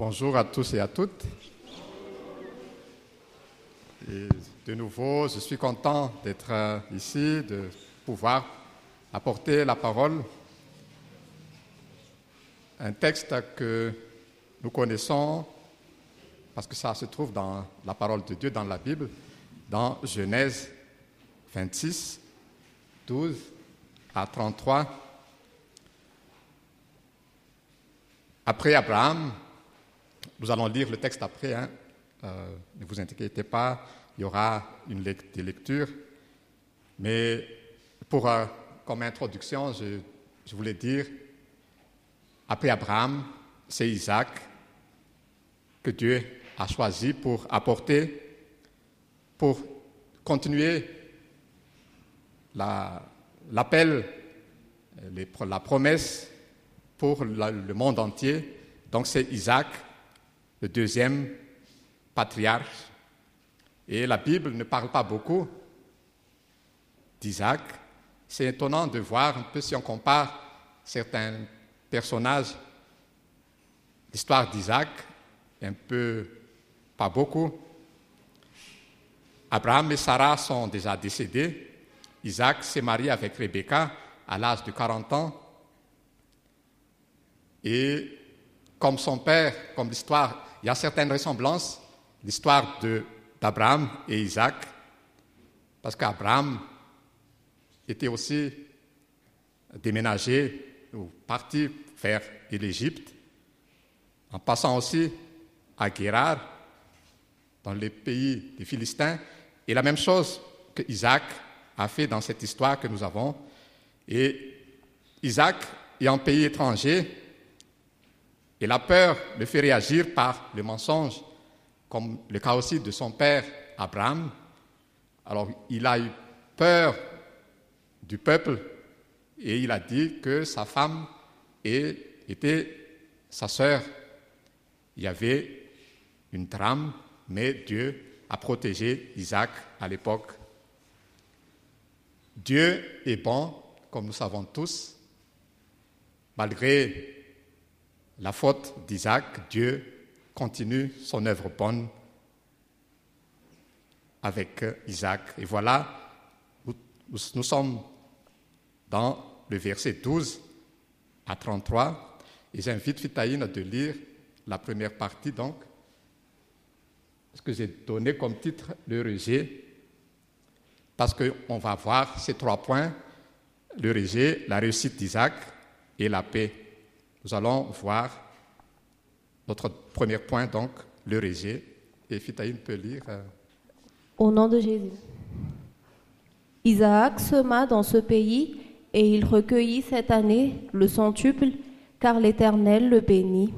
Bonjour à tous et à toutes. De nouveau, je suis content d'être euh, ici, de pouvoir apporter la parole. Un texte que nous connaissons parce que ça se trouve dans la parole de Dieu, dans la Bible, dans Genèse 26, 12 à 33. Après Abraham, nous allons lire le texte après, hein. euh, ne vous inquiétez pas, il y aura une des lectures. Mais pour, euh, comme introduction, je, je voulais dire, après Abraham, c'est Isaac que Dieu a choisi pour apporter, pour continuer l'appel, la, promesse pour le monde entier. Donc c'est Isaac, le deuxième patriarche. Et la Bible ne parle pas beaucoup d'Isaac. C'est étonnant de voir un peu si on compare certains personnages. L'histoire d'Isaac un peu, pas beaucoup. Abraham et Sarah sont déjà décédés. Isaac s'est marié avec Rebecca à l'âge de 40 ans. Et comme son père, comme l'histoire, il y a certaines ressemblances, l'histoire d'Abraham et Isaac, parce qu'Abraham était aussi déménagé ou parti vers l'Égypte, en passant aussi à Guérard, dans les pays des Philistins, et la même chose que Isaac a fait dans cette histoire que nous avons. Et Isaac est en pays étranger, et la peur le fait réagir par le mensonge, comme le cas aussi de son père Abraham. Alors il a eu peur du peuple et il a dit que sa femme était sa sœur. Il y avait une trame, mais Dieu a protégé Isaac à l'époque. Dieu est bon, comme nous savons tous, malgré la faute d'Isaac, Dieu continue son œuvre bonne avec Isaac. Et voilà, nous, sommes dans le verset 12 à 33. Et j'invite Fitaïne de lire la première partie, donc, ce que j'ai donné comme titre, le rejet, parce qu'on va voir ces trois points, le rejet, la réussite d'Isaac et la paix. Nous allons voir notre premier point, donc, rejet. Et Fitaïne peut lire. Euh, Au nom de Jésus. Isaac sema dans ce pays et il recueillit cette année le centuple, car l'Éternel le bénit.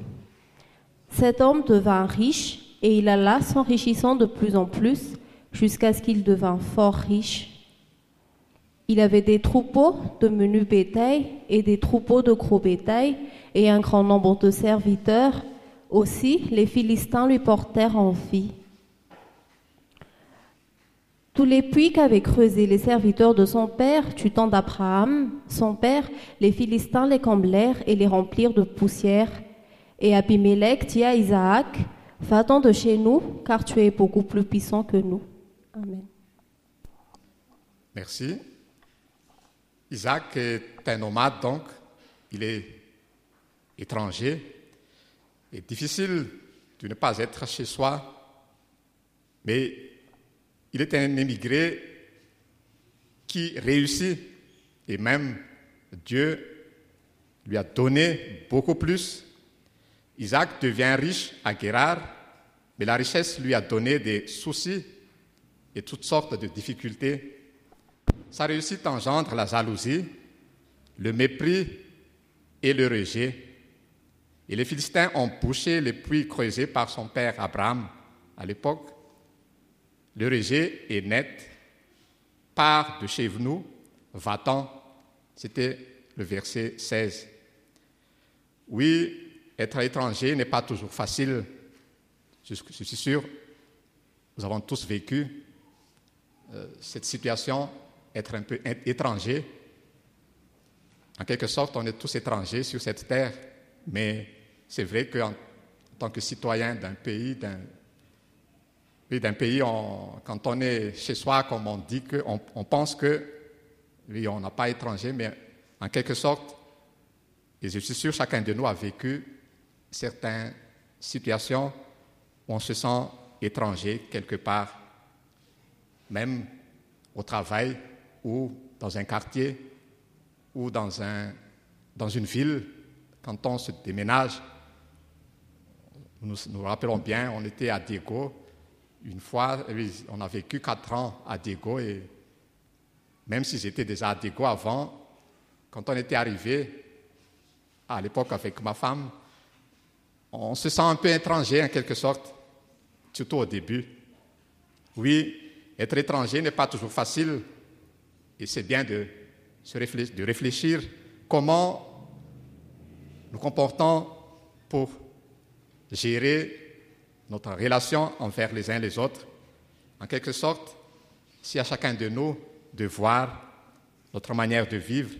Cet homme devint riche et il alla s'enrichissant de plus en plus jusqu'à ce qu'il devint fort riche. Il avait des troupeaux de menu bétail et des troupeaux de gros bétail et un grand nombre de serviteurs. Aussi, les Philistins lui portèrent envie. Tous les puits qu'avaient creusés les serviteurs de son père, du temps d'Abraham, son père, les Philistins les comblèrent et les remplirent de poussière. Et Abimelech dit à Isaac, Va-t'en de chez nous, car tu es beaucoup plus puissant que nous. Amen. Merci. Isaac est un nomade, donc il est étranger. Il est difficile de ne pas être chez soi, mais il est un émigré qui réussit et même Dieu lui a donné beaucoup plus. Isaac devient riche à Guérard, mais la richesse lui a donné des soucis et toutes sortes de difficultés. Sa réussite engendre la jalousie, le mépris et le rejet. Et les Philistins ont bouché les puits creusés par son père Abraham à l'époque. Le rejet est net. Pars de chez nous, va-t'en. C'était le verset 16. Oui, être étranger n'est pas toujours facile. Je, suis sûr, nous avons tous vécu euh, cette situation, être un peu étranger. En quelque sorte, on est tous étrangers sur cette terre, mais c'est vrai qu'en tant que citoyen d'un pays, d'un d'un pays, quand on est chez soi, comme on dit, que, on, on pense que, oui, on n'a pas étranger, mais en quelque sorte, et je suis sûr chacun de nous a vécu certaines situations où on se sent étranger quelque part, même au travail ou dans un quartier ou dans, un, dans une ville, quand on se déménage. Nous nous rappelons bien, on était à Diego une fois, oui, on a vécu quatre ans à Diego et même si j'étais déjà à Diego avant, quand on était arrivé, à l'époque avec ma femme, on se sent un peu étranger en quelque sorte, surtout au début. Oui, être étranger n'est pas toujours facile et c'est bien de, se réfléchir, de réfléchir comment nous comportons pour gérer notre relation envers les uns les autres. En quelque sorte, c'est à chacun de nous de voir notre manière de vivre,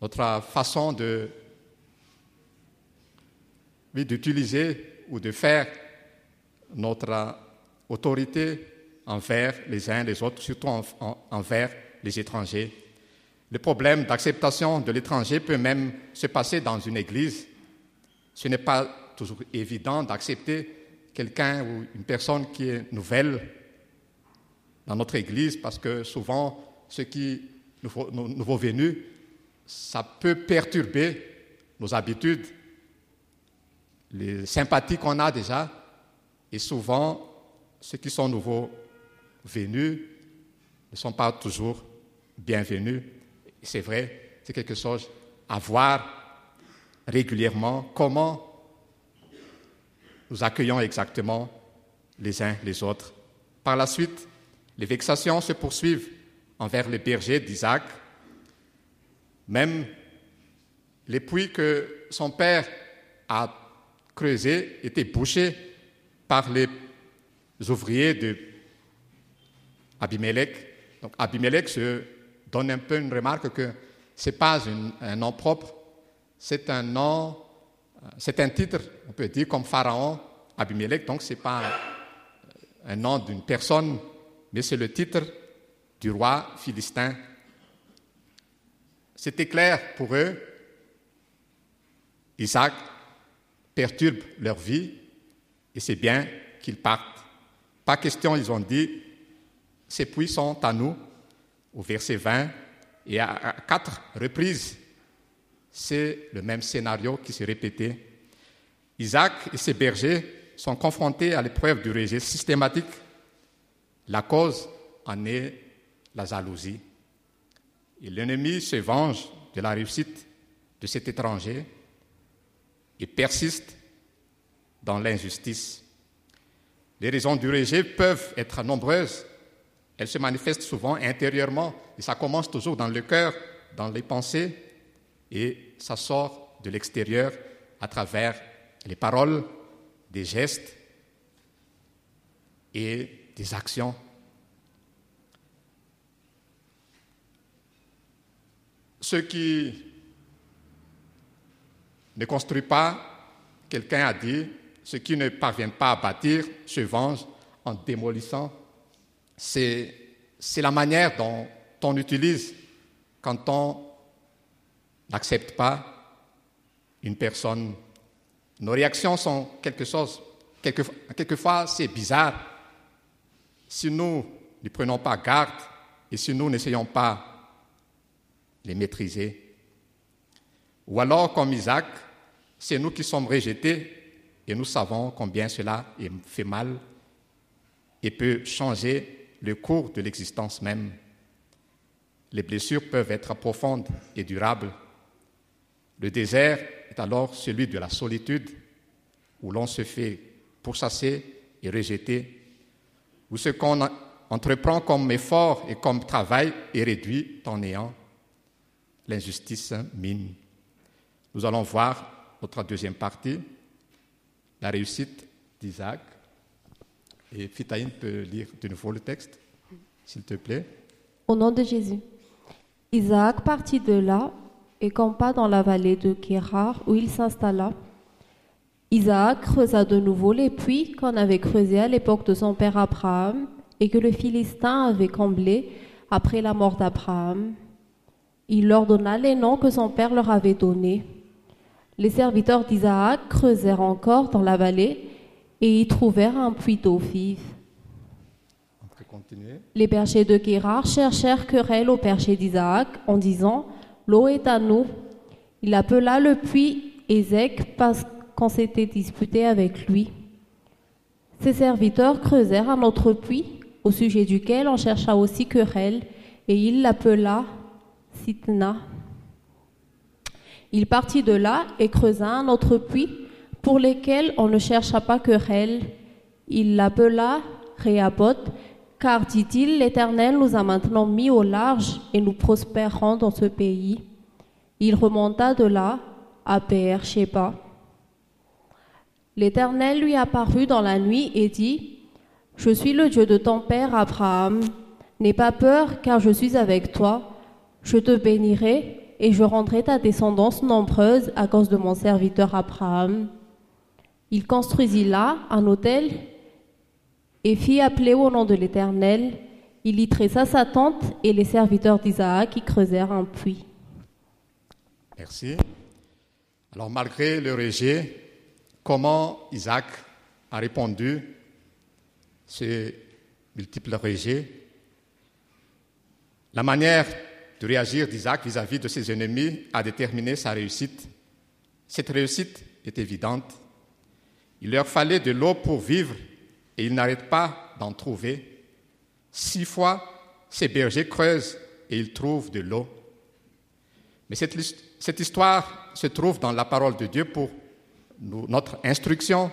notre façon de d'utiliser ou de faire notre autorité envers les uns les autres, surtout en- en- envers les étrangers. Le problème d'acceptation de l'étranger peut même se passer dans une église. Ce n'est pas toujours évident d'accepter quelqu'un ou une personne qui est nouvelle dans notre église parce que souvent, ceux qui nouveaux, nou- nouveaux venus, ça peut perturber nos habitudes, les sympathies qu'on a déjà, et souvent, ceux qui sont nouveaux venus ne sont pas toujours bienvenus. Et C'est vrai, c'est quelque chose à voir régulièrement, comment nous accueillons exactement les uns les autres? Par la suite, les vexations se poursuivent envers les bergers d'Isaac. Même les puits que son père a creusés étaient bouchés par les ouvriers de Abimelech. Donc Abimelech se donne un peu une remarque que ce n'est pas un nom propre, c'est un nom, c'est un titre, on peut dire, comme Pharaon, Abimelech, donc ce n'est pas un, un nom d'une personne, mais c'est le titre du roi philistin. C'était clair pour eux, Isaac perturbe leur vie et c'est bien qu'ils partent. Pas question, ils ont dit, ces puits sont à nous, au verset 20, et à, quatre reprises, c'est le même scénario qui s'est répété. Isaac et ses bergers sont confrontés à l'épreuve du rejet systématique. La cause en est la jalousie. Et l'ennemi se venge de la réussite de cet étranger et persiste dans l'injustice. Les raisons du rejet peuvent être nombreuses. Elles se manifestent souvent intérieurement et ça commence toujours dans le cœur, dans les pensées et ça sort de l'extérieur à travers les paroles, des gestes et des actions. Ceux qui ne construisent pas, quelqu'un a dit, ceux qui ne parviennent pas à bâtir se vengent en démolissant. C'est, c'est la manière dont on utilise quand on n'accepte pas une personne. Nos réactions sont quelque chose, quelque, quelquefois c'est bizarre. Si nous ne prenons pas garde et si nous n'essayons pas les maîtriser. Ou alors, comme Isaac, c'est nous qui sommes rejetés et nous savons combien cela fait mal et peut changer le cours de l'existence même. Les blessures peuvent être profondes et durables. Le désert est alors celui de la solitude, où l'on se fait pourchasser et rejeter, où ce qu'on entreprend comme effort et comme travail est réduit en néant. L'injustice mine. Nous allons voir notre deuxième partie, la réussite d'Isaac. Et Fitaïn peut lire de nouveau le texte, s'il te plaît. Au nom de Jésus. Isaac partit de là et campa dans la vallée de Kérar où il s'installa. Isaac creusa de nouveau les puits qu'on avait creusés à l'époque de son père Abraham et que le Philistin avait comblés après la mort d'Abraham. Il leur donna les noms que son père leur avait donnés. Les serviteurs d'Isaac creusèrent encore dans la vallée et y trouvèrent un puits d'eau vive. Les bergers de Guérard cherchèrent querelle au berger d'Isaac en disant L'eau est à nous. Il appela le puits Ézec parce qu'on s'était disputé avec lui. Ses serviteurs creusèrent un autre puits au sujet duquel on chercha aussi querelle et il l'appela Sitna. Il partit de là et creusa un autre puits pour lequel on ne chercha pas querelle. Il l'appela Réaboth, car dit-il, l'Éternel nous a maintenant mis au large et nous prospérons dans ce pays. Il remonta de là à Beersheba. L'Éternel lui apparut dans la nuit et dit, Je suis le Dieu de ton père Abraham. N'aie pas peur, car je suis avec toi. Je te bénirai et je rendrai ta descendance nombreuse à cause de mon serviteur Abraham. Il construisit là un autel et fit appeler au nom de l'Éternel. Il y tressa sa tente et les serviteurs d'Isaac qui creusèrent un puits. Merci. Alors malgré le rejet, comment Isaac a répondu ces multiples rejets? La manière de réagir d'Isaac vis-à-vis de ses ennemis a déterminé sa réussite. Cette réussite est évidente. Il leur fallait de l'eau pour vivre et il n'arrête pas d'en trouver. Six fois, ces bergers creusent et ils trouvent de l'eau. Mais cette, cette, histoire se trouve dans la parole de Dieu pour notre instruction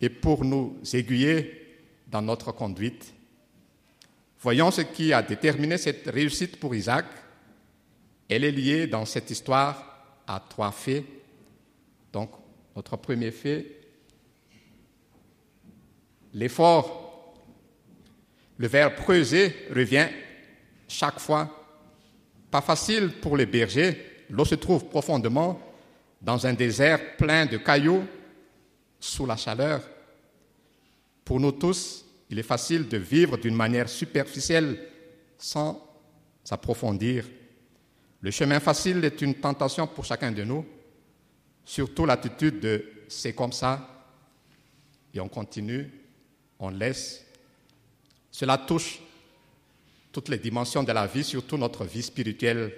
et pour nous aiguiller dans notre conduite. Voyons ce qui a déterminé cette réussite pour Isaac. Elle est liée dans cette histoire à trois faits. Donc, notre premier fait, l'effort. Le verbe creuser revient chaque fois. Pas facile pour les bergers. L'eau se trouve profondément dans un désert plein de cailloux sous la chaleur. Pour nous tous, il est facile de vivre d'une manière superficielle sans s'approfondir. Le chemin facile est une tentation pour chacun de nous, surtout l'attitude de c'est comme ça et on continue on laisse. Cela touche toutes les dimensions de la vie, surtout notre vie spirituelle.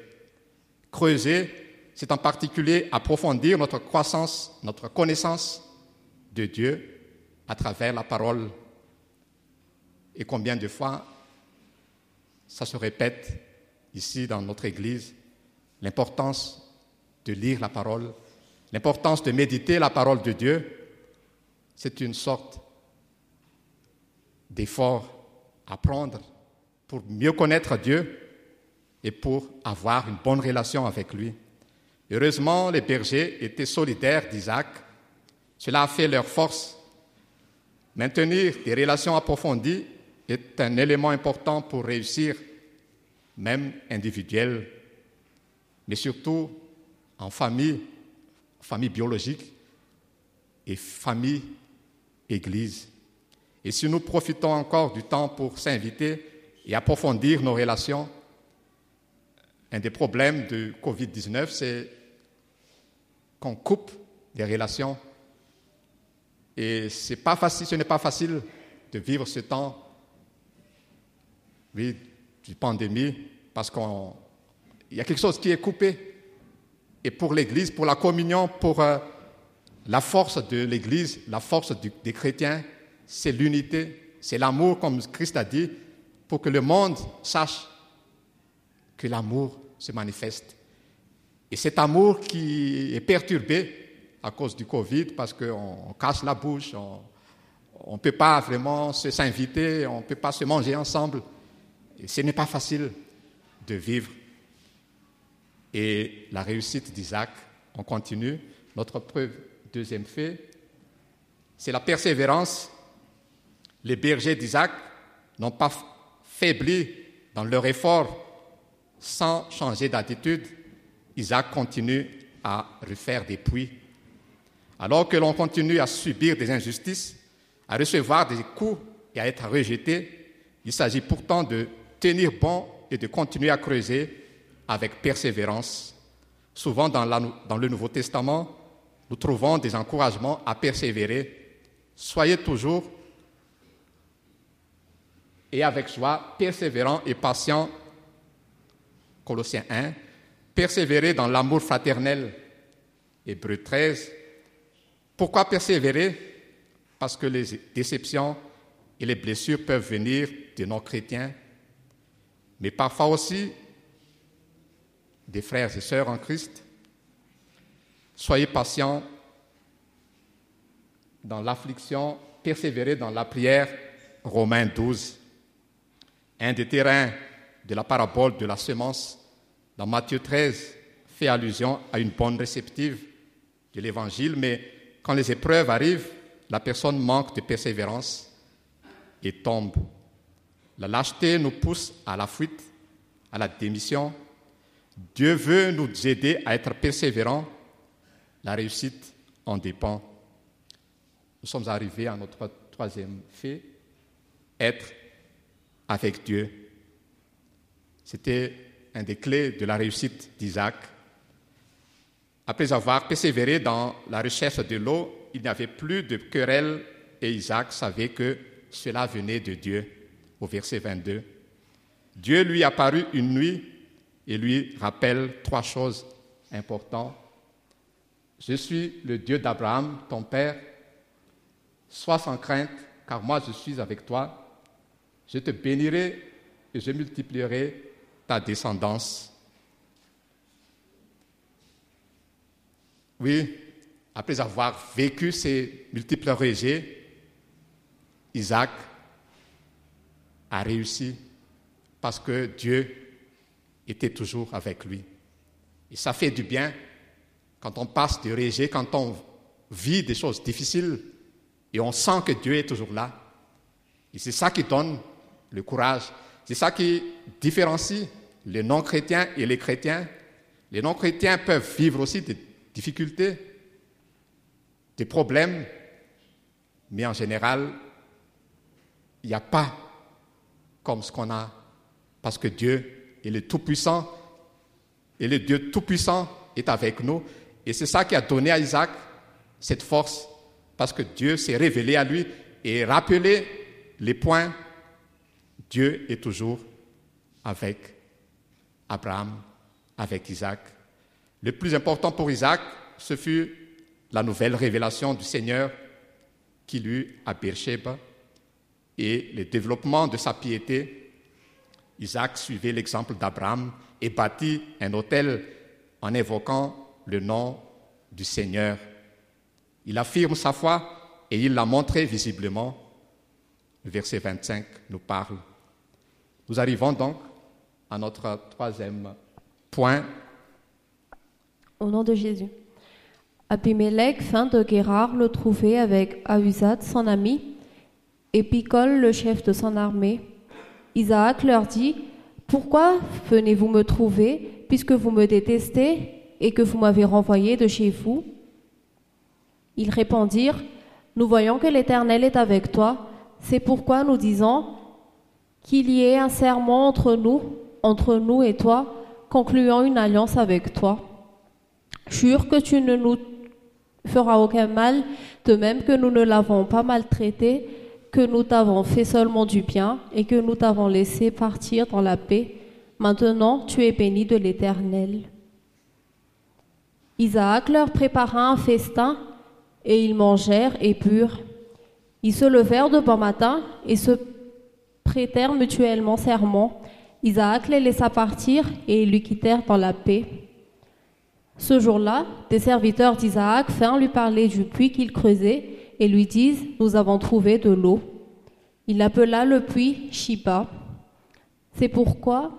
Creuser, c'est en particulier approfondir notre croissance, notre connaissance de Dieu à travers la parole. Et combien de fois ça se répète ici dans notre Église, l'importance de lire la parole, l'importance de méditer la parole de Dieu, c'est une sorte d'efforts à prendre pour mieux connaître Dieu et pour avoir une bonne relation avec lui. Heureusement, les bergers étaient solidaires d'Isaac. Cela a fait leur force. Maintenir des relations approfondies est un élément important pour réussir, même individuel, mais surtout en famille, famille biologique et famille église. Et si nous profitons encore du temps pour s'inviter et approfondir nos relations, un des problèmes de Covid-19, c'est qu'on coupe des relations. Et ce n'est pas facile de vivre ce temps, oui, de pandémie, parce qu'il y a quelque chose qui est coupé. Et pour l'Église, pour la communion, pour euh, la force de l'Église, la force du, des chrétiens, c'est l'unité, c'est l'amour, comme Christ a dit, pour que le monde sache que l'amour se manifeste. Et cet amour qui est perturbé à cause du Covid, parce qu'on casse la bouche, on ne peut pas vraiment s'inviter, on ne peut pas se manger ensemble. Et ce n'est pas facile de vivre. Et la réussite d'Isaac, on continue. Notre preuve, deuxième fait, c'est la persévérance les bergers d'Isaac n'ont pas faibli dans leur effort sans changer d'attitude. Isaac continue à refaire des puits. Alors que l'on continue à subir des injustices, à recevoir des coups et à être rejeté, il s'agit pourtant de tenir bon et de continuer à creuser avec persévérance. Souvent dans, dans le Nouveau Testament, nous trouvons des encouragements à persévérer. Soyez toujours et avec joie, persévérant et patient. Colossiens 1. Persévérer dans l'amour fraternel. Hébreu 13. Pourquoi persévérer? Parce que les déceptions et les blessures peuvent venir de non-chrétiens, mais parfois aussi des frères et sœurs en Christ. Soyez patients dans l'affliction, persévérez dans la prière. Romains 12. Un des terrains de la parabole de la semence dans Matthieu 13 fait allusion à une bonne réceptive de l'évangile, mais quand les épreuves arrivent, la personne manque de persévérance et tombe. La lâcheté nous pousse à la fuite, à la démission. Dieu veut nous aider à être persévérants. La réussite en dépend. Nous sommes arrivés à notre troisième fait, être avec Dieu. C'était un des clés de la réussite d'Isaac. Après avoir persévéré dans la recherche de l'eau, il n'y avait plus de querelle et Isaac savait que cela venait de Dieu, au verset 22. Dieu lui apparut une nuit et lui rappelle trois choses importantes. Je suis le Dieu d'Abraham, ton père. Sois sans crainte, car moi je suis avec toi. Je te bénirai et je multiplierai ta descendance. Oui, après avoir vécu ces multiples rejets, Isaac a réussi parce que Dieu était toujours avec lui. Et ça fait du bien quand on passe du rejet, quand on vit des choses difficiles et on sent que Dieu est toujours là. Et c'est ça qui donne le courage. C'est ça qui différencie les non-chrétiens et les chrétiens. Les non-chrétiens peuvent vivre aussi des difficultés, des problèmes, mais en général, il n'y a pas comme ce qu'on a, parce que Dieu est le Tout-Puissant, et le Dieu Tout-Puissant est avec nous. Et c'est ça qui a donné à Isaac cette force, parce que Dieu s'est révélé à lui et rappelé les points. Dieu est toujours avec Abraham, avec Isaac. Le plus important pour Isaac, ce fut la nouvelle révélation du Seigneur qu'il eut à Beersheba et le développement de sa piété, Isaac suivait l'exemple d'Abraham et bâtit un hôtel en évoquant le nom du Seigneur. Il affirme sa foi et il l'a montré visiblement. Le verset 25 nous parle. Nous arrivons donc à notre troisième point. Au nom de Jésus. Abimelech, fin de Guérard, le trouvait avec Ahuzat, son ami, et Picol, le chef de son armée. Isaac leur dit, Pourquoi venez-vous me trouver, puisque vous me détestez et que vous m'avez renvoyé de chez vous? Ils répondirent, Nous voyons que l'Éternel est avec toi, c'est pourquoi nous disons qu'il y ait un serment entre nous, entre nous et toi, concluant une alliance avec toi. Jure que tu ne nous feras aucun mal, de même que nous ne l'avons pas maltraité, que nous t'avons fait seulement du bien et que nous t'avons laissé partir dans la paix. Maintenant, tu es béni de l'Éternel. Isaac leur prépara un festin et ils mangèrent et purent. Ils se levèrent de bon matin et se mutuellement serment. Isaac les laissa partir et ils lui quittèrent dans la paix. Ce jour-là, des serviteurs d'Isaac vinrent lui parler du puits qu'il creusait et lui disent Nous avons trouvé de l'eau. Il appela le puits Shiba. C'est pourquoi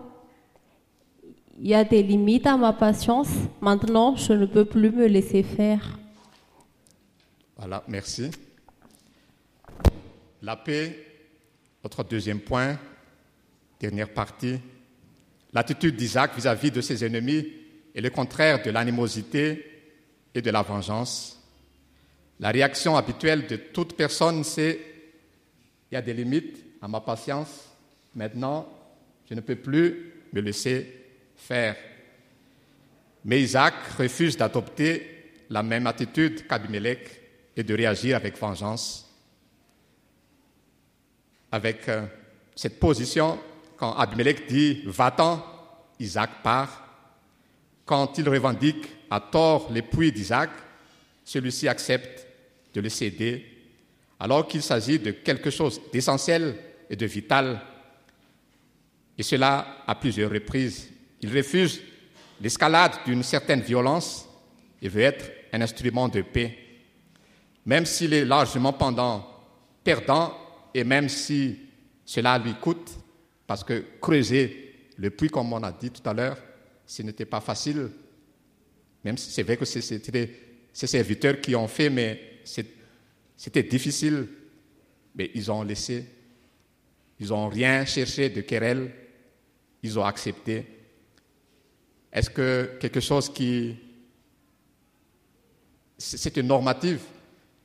il y a des limites à ma patience. Maintenant, je ne peux plus me laisser faire. Voilà, merci. La paix, notre deuxième point, dernière partie. L'attitude d'Isaac vis-à-vis de ses ennemis est le contraire de l'animosité et de la vengeance. La réaction habituelle de toute personne, c'est il y a des limites à ma patience. Maintenant, je ne peux plus me laisser faire. Mais Isaac refuse d'adopter la même attitude qu'Abimelech et de réagir avec vengeance. Avec euh, cette position, quand Abimelech dit Va-t'en, Isaac part. Quand il revendique à tort les puits d'Isaac, celui-ci accepte de le céder, alors qu'il s'agit de quelque chose d'essentiel et de vital. Et cela à plusieurs reprises. Il refuse l'escalade d'une certaine violence et veut être un instrument de paix. Même s'il est largement pendant, perdant, et même si cela lui coûte, parce que creuser le puits, comme on a dit tout à l'heure, ce n'était pas facile. Même si c'est vrai que c'était ces serviteurs qui ont fait, mais c'était difficile. Mais ils ont laissé. Ils n'ont rien cherché de querelle. Ils ont accepté. Est-ce que quelque chose qui... C'est une normative?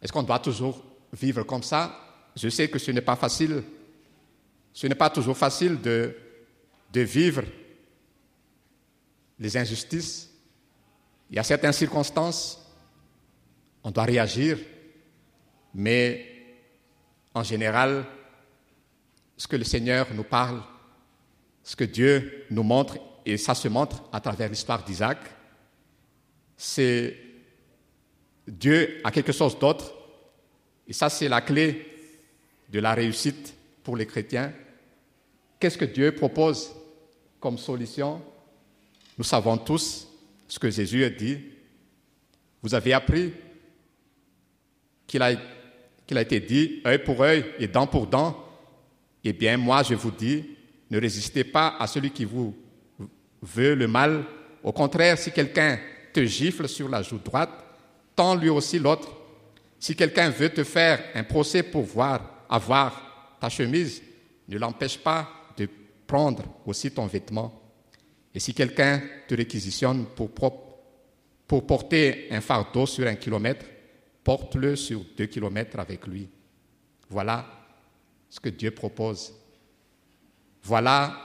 Est-ce qu'on doit toujours vivre comme ça? Je sais que ce n'est pas facile. Ce n'est pas toujours facile de, vivre les injustices. Il y a certaines circonstances, on doit réagir, mais en général, ce que le Seigneur nous parle, ce que Dieu nous montre, et ça se montre à travers l'histoire d'Isaac, c'est Dieu a quelque chose d'autre, et ça c'est la clé de la réussite pour les chrétiens. Qu'est-ce que Dieu propose comme solution? Nous savons tous ce que Jésus a dit. Vous avez appris qu'il a, été dit œil pour œil et dent pour dent. Eh bien, moi, je vous dis, ne résistez pas à celui qui vous veut le mal. Au contraire, si quelqu'un te gifle sur la joue droite, tends lui aussi l'autre. Si quelqu'un veut te faire un procès pour voir, avoir ta chemise, ne l'empêche pas de prendre aussi ton vêtement. Et si quelqu'un te réquisitionne pour, porter un fardeau sur un kilomètre, porte-le sur deux kilomètres avec lui. Voilà ce que Dieu propose. Voilà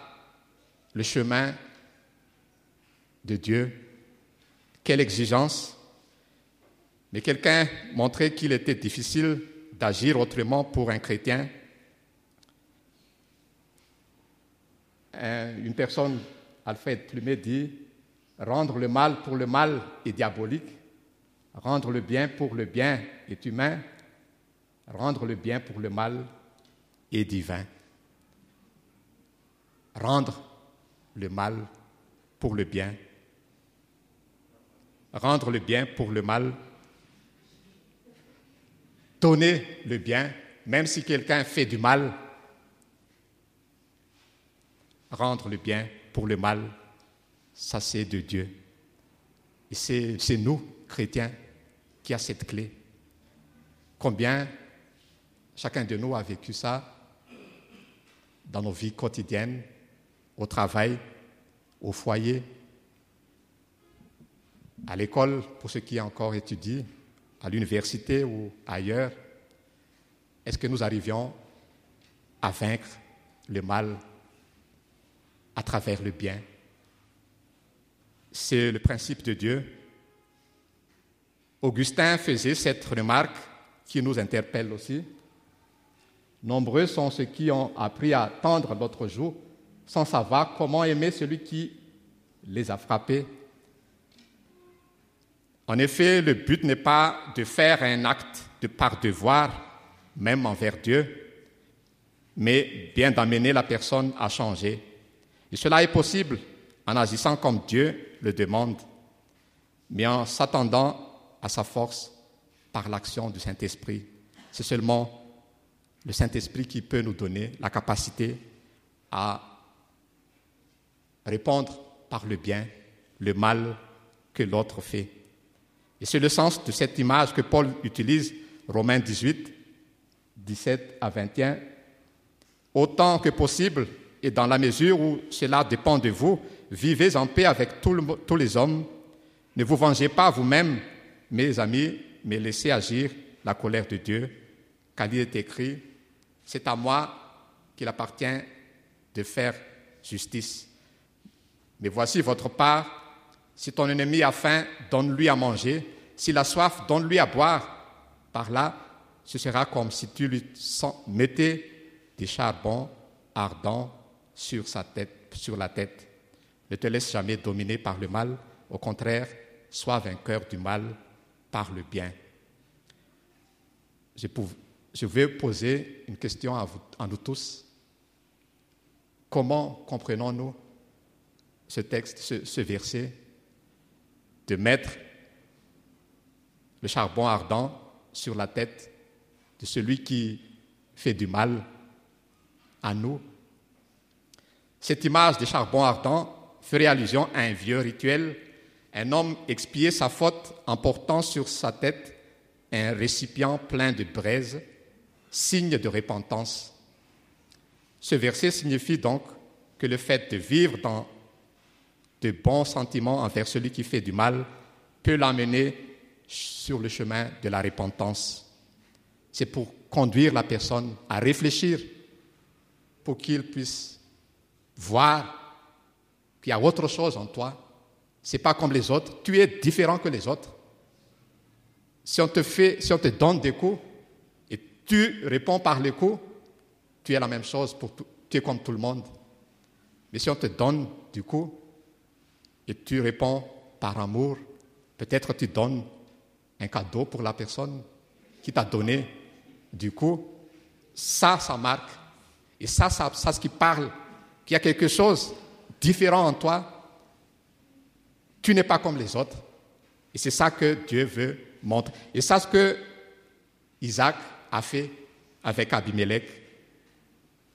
le chemin de Dieu. Quelle exigence. Mais quelqu'un montrait qu'il était difficile d'agir autrement pour un chrétien. Une personne, Alfred Plumet, dit Rendre le mal pour le mal est diabolique, rendre le bien pour le bien est humain, rendre le bien pour le mal est divin. Rendre le mal pour le bien rendre le bien pour le mal, donner le bien, même si quelqu'un fait du mal, rendre le bien pour le mal, ça c'est de Dieu. Et c'est nous, chrétiens, qui a cette clé. Combien chacun de nous a vécu ça dans nos vies quotidiennes, au travail, au foyer, à l'école, pour ceux qui encore étudient, à l'université ou ailleurs, est-ce que nous arrivions à vaincre le mal à travers le bien? C'est le principe de Dieu. Augustin faisait cette remarque qui nous interpelle aussi. Nombreux sont ceux qui ont appris à tendre l'autre jour sans savoir comment aimer celui qui les a frappés en effet, le but n'est pas de faire un acte de par devoir, même envers Dieu, mais bien d'amener la personne à changer. Et cela est possible en agissant comme Dieu le demande, mais en s'attendant à sa force par l'action du Saint-Esprit. C'est seulement le Saint-Esprit qui peut nous donner la capacité à répondre par le bien le mal que l'autre fait. Et c'est le sens de cette image que Paul utilise, Romains 18, 17 à 21. Autant que possible, et dans la mesure où cela dépend de vous, vivez en paix avec tous les hommes. Ne vous vengez pas vous-même, mes amis, mais laissez agir la colère de Dieu, car il est écrit, c'est à moi qu'il appartient de faire justice. Mais voici votre part, si ton ennemi a faim, donne-lui à manger, s'il a soif, donne-lui à boire. Par là, ce sera comme si tu lui mettais des charbons ardents sur sa tête, sur la tête. Ne te laisse jamais dominer par le mal, au contraire, sois vainqueur du mal par le bien. Je, vais poser une question à, nous tous. Comment comprenons-nous ce texte, ce verset, de mettre le charbon ardent sur la tête de celui qui fait du mal à nous. Cette image de charbon ardent ferait allusion à un vieux rituel. Un homme expiait sa faute en portant sur sa tête un récipient plein de braise, signe de repentance. Ce verset signifie donc que le fait de vivre dans de bons sentiments envers celui qui fait du mal peut l'amener sur le chemin de la repentance. C'est pour conduire la personne à réfléchir, pour qu'il puisse voir qu'il y a autre chose en toi. Ce n'est pas comme les autres, tu es différent que les autres. Si on te fait, si on te donne des coups et tu réponds par les coups, tu es la même chose pour tu es comme tout le monde. Mais si on te donne du coup et tu réponds par amour, peut-être tu donnes un cadeau pour la personne qui t'a donné. Du coup, ça, ça marque. Et ça, ça, ça ce qui parle, qu'il y a quelque chose différent en toi. Tu n'es pas comme les autres. Et c'est ça que Dieu veut montrer. Et ça, ce que Isaac a fait avec Abimelech.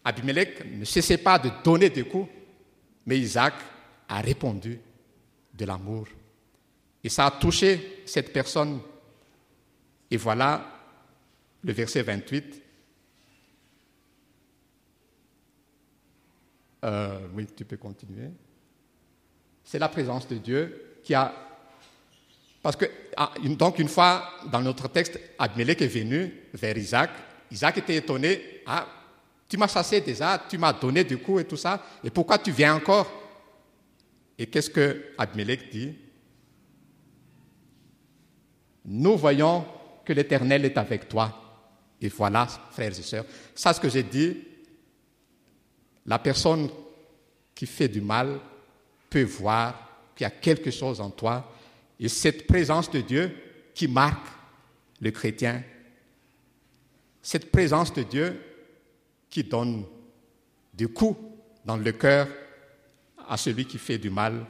Abimelech ne cessait pas de donner des coups, mais Isaac a répondu de l'amour. Et ça a touché cette personne. Et voilà le verset 28. Euh, oui, tu peux continuer. C'est la présence de Dieu qui a... Parce que, ah, donc, une fois, dans notre texte, Abimelech est venu vers Isaac. Isaac était étonné. Ah, tu m'as chassé déjà, tu m'as donné du coup et tout ça. Et pourquoi tu viens encore? Et qu'est-ce que Abimelech dit? Nous voyons que l'Éternel est avec toi. Et voilà, frères et sœurs, ça ce que j'ai dit, la personne qui fait du mal peut voir qu'il y a quelque chose en toi et cette présence de Dieu qui marque le chrétien, cette présence de Dieu qui donne du coup dans le cœur à celui qui fait du mal.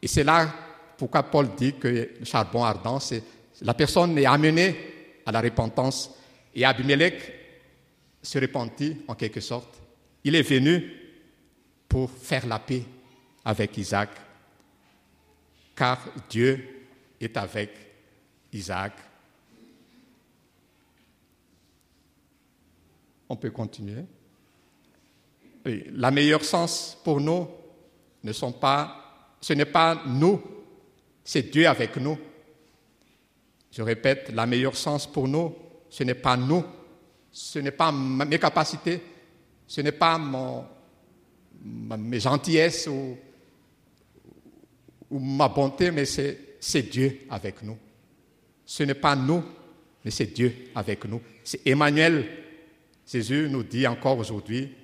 Et c'est là pourquoi Paul dit que le charbon ardent, c'est la personne est amenée à la repentance. Et Abimelech se repentit en quelque sorte. Il est venu pour faire la paix avec Isaac, car Dieu est avec Isaac. On peut continuer. la meilleure sens pour nous ne sont pas, ce n'est pas nous, c'est Dieu avec nous. Je répète, la meilleure sens pour nous, ce n'est pas nous, ce n'est pas mes capacités, ce n'est pas mes gentillesses ou, ma bonté, mais c'est Dieu avec nous. Ce n'est pas nous, mais c'est Dieu avec nous. C'est Emmanuel. Jésus nous dit encore aujourd'hui,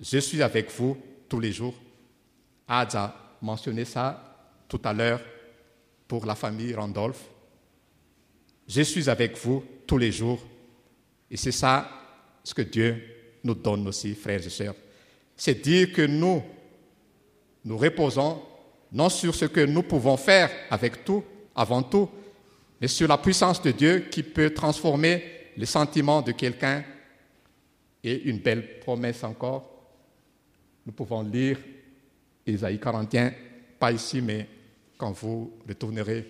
je suis avec vous tous les jours. Ad a mentionné ça tout à l'heure pour la famille Randolph. Je suis avec vous tous les jours. Et c'est ça ce que Dieu nous donne aussi, frères et sœurs. C'est dire que nous, nous reposons non sur ce que nous pouvons faire avec tout, avant tout, mais sur la puissance de Dieu qui peut transformer les sentiments de quelqu'un. Et une belle promesse encore, nous pouvons lire Isaïe 41, pas ici, mais quand vous retournerez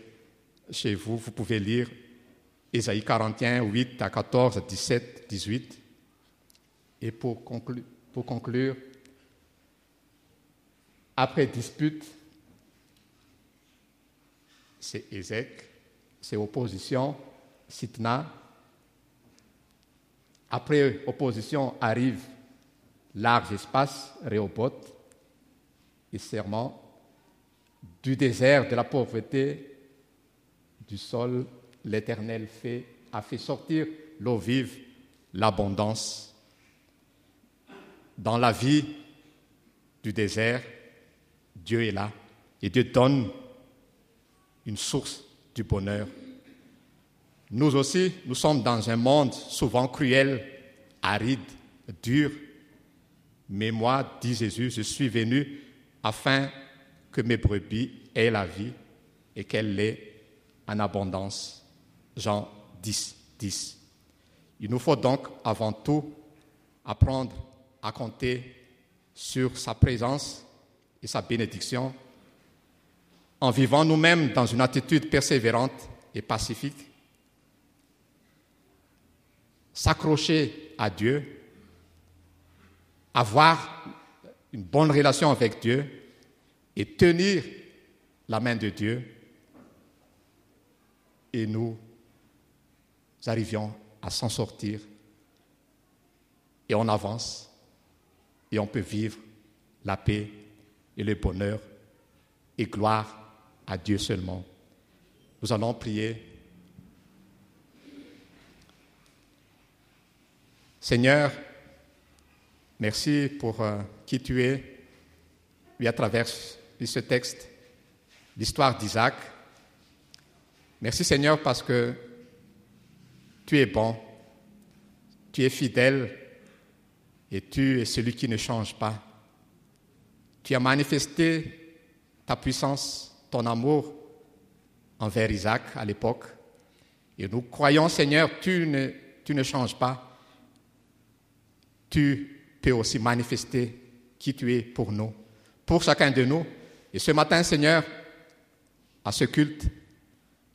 chez vous, vous pouvez lire Ésaïe 41, 8 à 14, 17, 18. Et pour conclure, après dispute, c'est Ézek, c'est opposition, Sitna, Après opposition arrive large espace, Réopoth, et serment. Du désert, de la pauvreté, du sol, l'Éternel a fait sortir l'eau vive, l'abondance. Dans la vie du désert, Dieu est là et Dieu donne une source du bonheur. Nous aussi, nous sommes dans un monde souvent cruel, aride, dur. Mais moi, dit Jésus, je suis venu afin que mes brebis aient la vie et qu'elle l'ait en abondance. Jean 10, 10. Il nous faut donc avant tout apprendre à compter sur sa présence et sa bénédiction en vivant nous-mêmes dans une attitude persévérante et pacifique, s'accrocher à Dieu, avoir une bonne relation avec Dieu et tenir la main de Dieu et nous arrivions à s'en sortir et on avance et on peut vivre la paix et le bonheur et gloire à Dieu seulement. Nous allons prier. Seigneur, merci pour euh, qui tu es, et à travers ce texte, l'histoire d'Isaac. Merci Seigneur parce que tu es bon, tu es fidèle et tu es celui qui ne change pas. Tu as manifesté ta puissance, ton amour envers Isaac à l'époque. Et nous croyons, Seigneur, tu ne, tu changes pas. Tu peux aussi manifester qui tu es pour nous, pour chacun de nous. Et ce matin, Seigneur, à ce culte,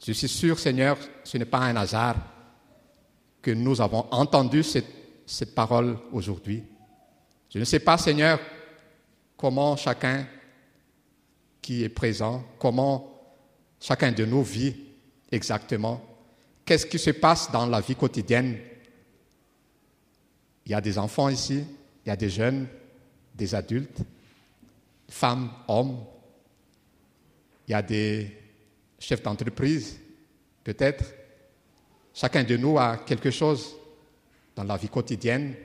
je suis sûr, Seigneur, ce n'est pas un hasard que nous avons entendu cette, cette parole aujourd'hui. Je ne sais pas, Seigneur, comment chacun qui est présent, comment chacun de nous vit exactement, qu'est-ce qui se passe dans la vie quotidienne? Il y a des enfants ici, il y a des jeunes, des adultes, femmes, hommes, il y a des chefs d'entreprise, peut-être. Chacun de nous a quelque chose dans la vie quotidienne.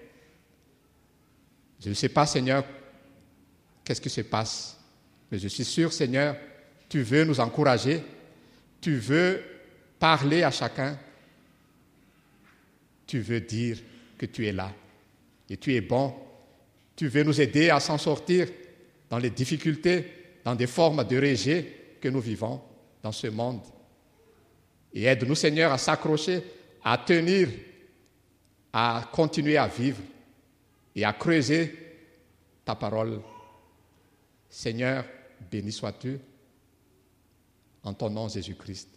Je ne sais pas, Seigneur, qu'est-ce qui se passe, mais je suis sûr, Seigneur, tu veux nous encourager, tu veux parler à chacun, tu veux dire que tu es là et tu es bon, tu veux nous aider à s'en sortir dans les difficultés, dans des formes de rejet que nous vivons dans ce monde. Et aide-nous, Seigneur, à s'accrocher, à tenir, à continuer à vivre et à creuser ta parole. Seigneur, béni sois-tu. En ton nom, Jésus-Christ.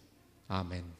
Amen.